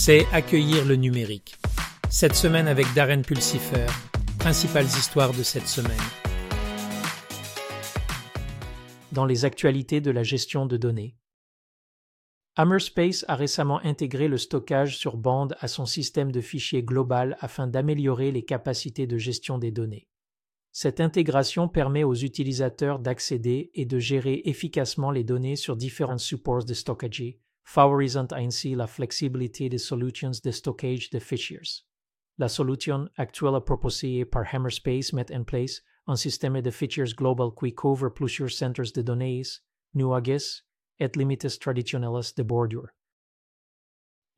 c'est accueillir le numérique. Cette semaine avec Darren Pulsifer, principales histoires de cette semaine. Dans les actualités de la gestion de données. Hammerspace a récemment intégré le stockage sur bande à son système de fichiers global afin d'améliorer les capacités de gestion des données. Cette intégration permet aux utilisateurs d'accéder et de gérer efficacement les données sur différents supports de stockage, favorisant ainsi la flexibilité des solutions de stockage de fichiers. La solution actuelle proposée par Hammerspace met en place un système de features global qui couvre plusieurs centres de données, nuages et limites traditionnelles de bordure.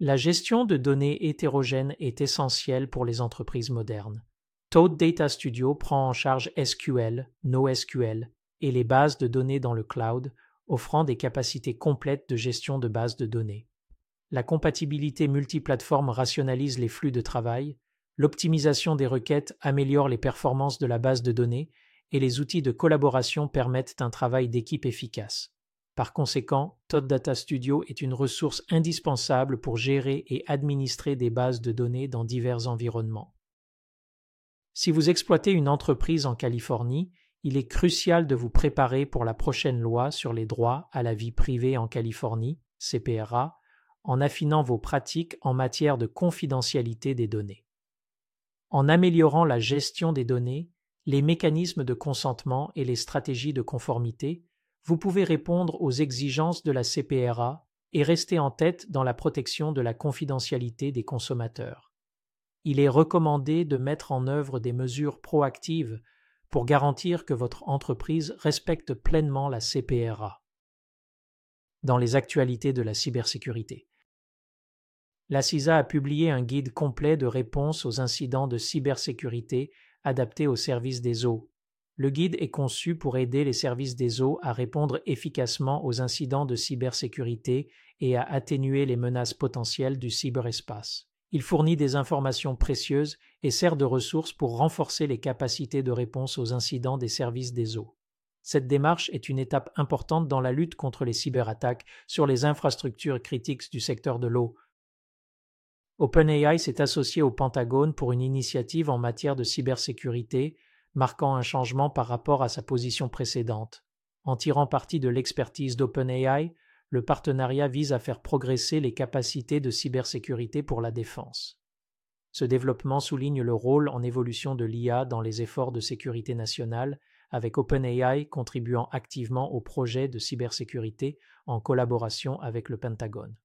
La gestion de données hétérogènes est essentielle pour les entreprises modernes. Toad Data Studio prend en charge SQL, NoSQL et les bases de données dans le cloud, offrant des capacités complètes de gestion de bases de données. La compatibilité multiplateforme rationalise les flux de travail, l'optimisation des requêtes améliore les performances de la base de données et les outils de collaboration permettent un travail d'équipe efficace. Par conséquent, Todd Data Studio est une ressource indispensable pour gérer et administrer des bases de données dans divers environnements. Si vous exploitez une entreprise en Californie, il est crucial de vous préparer pour la prochaine loi sur les droits à la vie privée en Californie, CPRA, en affinant vos pratiques en matière de confidentialité des données. En améliorant la gestion des données, les mécanismes de consentement et les stratégies de conformité, vous pouvez répondre aux exigences de la CPRA et rester en tête dans la protection de la confidentialité des consommateurs. Il est recommandé de mettre en œuvre des mesures proactives pour garantir que votre entreprise respecte pleinement la CPRA. Dans les actualités de la cybersécurité. La CISA a publié un guide complet de réponse aux incidents de cybersécurité adapté aux services des eaux. Le guide est conçu pour aider les services des eaux à répondre efficacement aux incidents de cybersécurité et à atténuer les menaces potentielles du cyberespace. Il fournit des informations précieuses et sert de ressource pour renforcer les capacités de réponse aux incidents des services des eaux. Cette démarche est une étape importante dans la lutte contre les cyberattaques sur les infrastructures critiques du secteur de l'eau. OpenAI s'est associé au Pentagone pour une initiative en matière de cybersécurité, marquant un changement par rapport à sa position précédente. En tirant parti de l'expertise d'OpenAI, le partenariat vise à faire progresser les capacités de cybersécurité pour la défense. Ce développement souligne le rôle en évolution de l'IA dans les efforts de sécurité nationale, avec OpenAI contribuant activement au projet de cybersécurité en collaboration avec le Pentagone.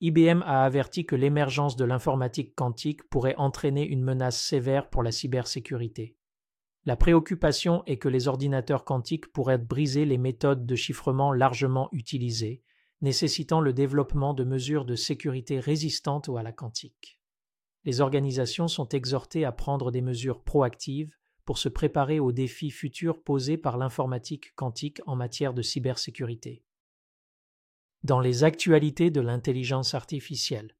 IBM a averti que l'émergence de l'informatique quantique pourrait entraîner une menace sévère pour la cybersécurité. La préoccupation est que les ordinateurs quantiques pourraient briser les méthodes de chiffrement largement utilisées, nécessitant le développement de mesures de sécurité résistantes à la quantique. Les organisations sont exhortées à prendre des mesures proactives pour se préparer aux défis futurs posés par l'informatique quantique en matière de cybersécurité. Dans les actualités de l'intelligence artificielle,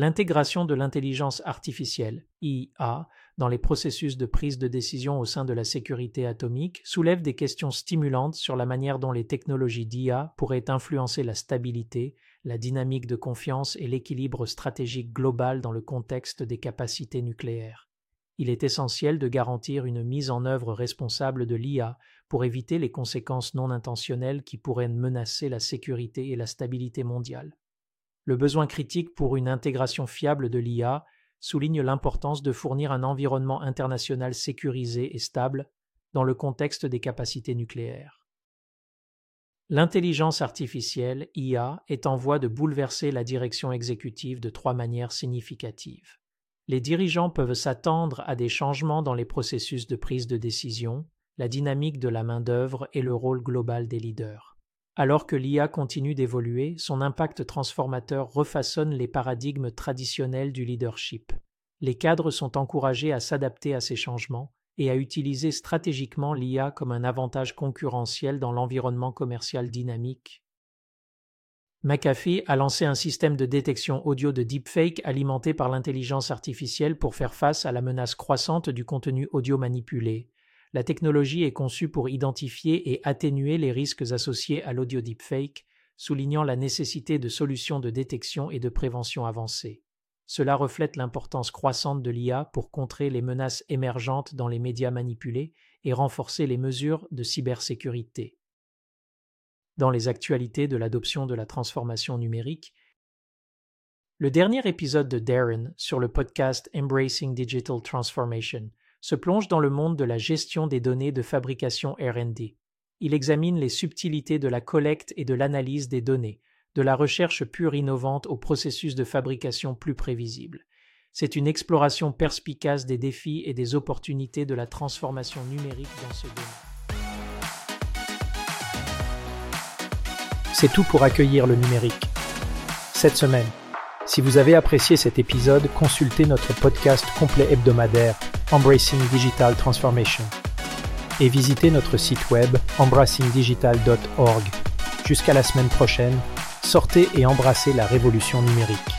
L'intégration de l'intelligence artificielle, IA, dans les processus de prise de décision au sein de la sécurité atomique soulève des questions stimulantes sur la manière dont les technologies d'IA pourraient influencer la stabilité, la dynamique de confiance et l'équilibre stratégique global dans le contexte des capacités nucléaires. Il est essentiel de garantir une mise en œuvre responsable de l'IA pour éviter les conséquences non intentionnelles qui pourraient menacer la sécurité et la stabilité mondiale. Le besoin critique pour une intégration fiable de l'IA souligne l'importance de fournir un environnement international sécurisé et stable dans le contexte des capacités nucléaires. L'intelligence artificielle, IA, est en voie de bouleverser la direction exécutive de trois manières significatives. Les dirigeants peuvent s'attendre à des changements dans les processus de prise de décision, la dynamique de la main-d'œuvre et le rôle global des leaders. Alors que l'IA continue d'évoluer, son impact transformateur refaçonne les paradigmes traditionnels du leadership. Les cadres sont encouragés à s'adapter à ces changements et à utiliser stratégiquement l'IA comme un avantage concurrentiel dans l'environnement commercial dynamique. McAfee a lancé un système de détection audio de deepfake alimenté par l'intelligence artificielle pour faire face à la menace croissante du contenu audio manipulé. La technologie est conçue pour identifier et atténuer les risques associés à l'audio deepfake, soulignant la nécessité de solutions de détection et de prévention avancées. Cela reflète l'importance croissante de l'IA pour contrer les menaces émergentes dans les médias manipulés et renforcer les mesures de cybersécurité. Dans les actualités de l'adoption de la transformation numérique, le dernier épisode de Darren sur le podcast Embracing Digital Transformation se plonge dans le monde de la gestion des données de fabrication RD. Il examine les subtilités de la collecte et de l'analyse des données, de la recherche pure innovante au processus de fabrication plus prévisible. C'est une exploration perspicace des défis et des opportunités de la transformation numérique dans ce domaine. C'est tout pour accueillir le numérique. Cette semaine, si vous avez apprécié cet épisode, consultez notre podcast complet hebdomadaire Embracing Digital Transformation et visitez notre site web embracingdigital.org. Jusqu'à la semaine prochaine, sortez et embrassez la révolution numérique.